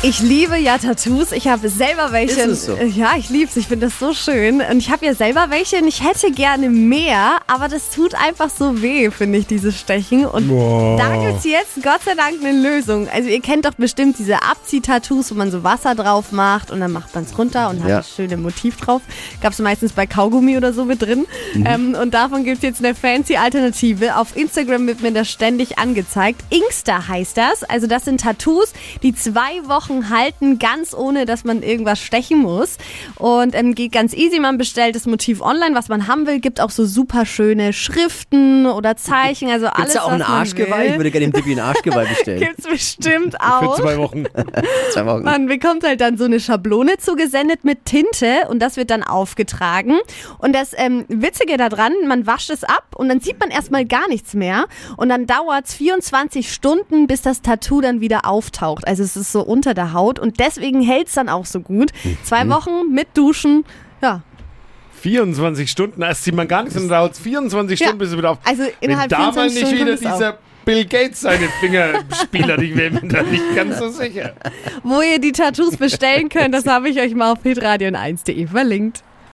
Ich liebe ja Tattoos. Ich habe selber welche. Ist es so? Ja, ich liebe es. Ich finde das so schön. Und ich habe ja selber welche und ich hätte gerne mehr, aber das tut einfach so weh, finde ich, dieses Stechen. Und da gibt es jetzt Gott sei Dank eine Lösung. Also ihr kennt doch bestimmt diese Abzieh-Tattoos, wo man so Wasser drauf macht und dann macht man es runter und hat Ja. das schöne Motiv drauf. Gab es meistens bei Kaugummi oder so mit drin. Mhm. Ähm, und davon gibt es jetzt eine fancy Alternative. Auf Instagram wird mir das ständig angezeigt. Inkster heißt das. Also das sind Tattoos, die zwei Wochen halten, ganz ohne, dass man irgendwas stechen muss. Und ähm, geht ganz easy. Man bestellt das Motiv online, was man haben will. Gibt auch so super schöne Schriften oder Zeichen. Also Gibt's alles, da auch ein Arschgeweih? Ich würde gerne dem Dippi ein Arschgeweih bestellen. Gibt's bestimmt Für auch. zwei Wochen. Zwei Wochen. Man bekommt halt dann so eine Schablone zugesendet mit Tinte und das wird dann aufgetragen. Und das ähm, Witzige daran, man wascht es ab und dann sieht man erstmal gar nichts mehr. Und dann dauert es 24 Stunden, bis das Tattoo dann wieder auftaucht. Also es ist so unter der Haut und deswegen hält es dann auch so gut. Zwei Wochen mit Duschen, ja. 24 Stunden, erst sieht man gar nichts und dauert es 24 Ja. Stunden, bis es wieder auf. Also Wenn innerhalb da mal 24 nicht Stunden wieder es auf. dieser Bill Gates seine Finger spielt, ich wäre mir da nicht ganz so sicher. Wo ihr die Tattoos bestellen könnt, das habe ich euch mal auf hitradio1.de verlinkt.